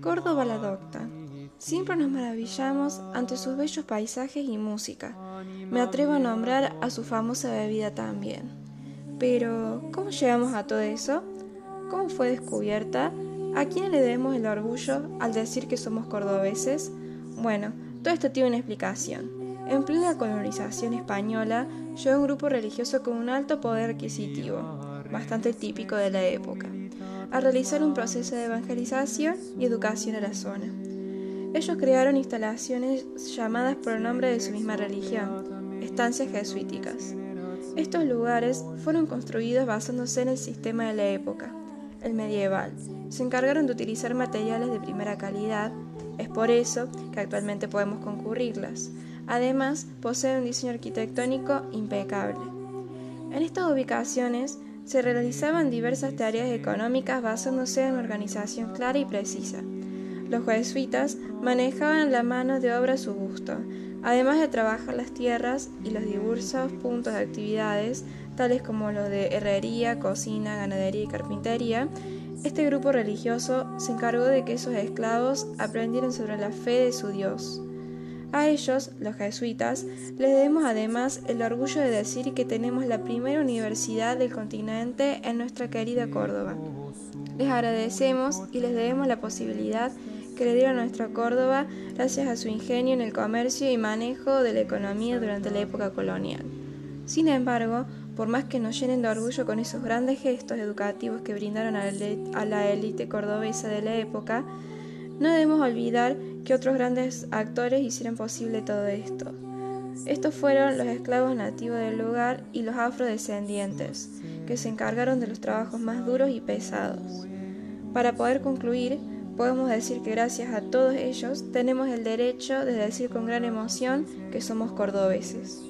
Córdoba la docta. Siempre nos maravillamos ante sus bellos paisajes y música. Me atrevo a nombrar a su famosa bebida también. Pero, ¿cómo llegamos a todo eso? ¿Cómo fue descubierta? ¿A quién le debemos el orgullo al decir que somos cordobeses? Bueno, todo esto tiene una explicación. En plena colonización española, llegó un grupo religioso con un alto poder adquisitivo, bastante típico de la época a realizar un proceso de evangelización y educación a la zona. Ellos crearon instalaciones llamadas por el nombre de su misma religión, estancias jesuíticas. Estos lugares fueron construidos basándose en el sistema de la época, el medieval. Se encargaron de utilizar materiales de primera calidad, es por eso que actualmente podemos concurrirlas. Además, poseen un diseño arquitectónico impecable. En estas ubicaciones se realizaban diversas tareas económicas basándose en organización clara y precisa. Los jesuitas manejaban la mano de obra a su gusto, además de trabajar las tierras y los diversos puntos de actividades, tales como los de herrería, cocina, ganadería y carpintería. Este grupo religioso se encargó de que esos esclavos aprendieran sobre la fe de su Dios. A ellos, los jesuitas, les debemos además el orgullo de decir que tenemos la primera universidad del continente en nuestra querida Córdoba. Les agradecemos y les debemos la posibilidad que le dieron a nuestra Córdoba gracias a su ingenio en el comercio y manejo de la economía durante la época colonial. Sin embargo, por más que nos llenen de orgullo con esos grandes gestos educativos que brindaron a la élite cordobesa de la época, no debemos olvidar que otros grandes actores hicieron posible todo esto. Estos fueron los esclavos nativos del lugar y los afrodescendientes, que se encargaron de los trabajos más duros y pesados. Para poder concluir, podemos decir que gracias a todos ellos tenemos el derecho de decir con gran emoción que somos cordobeses.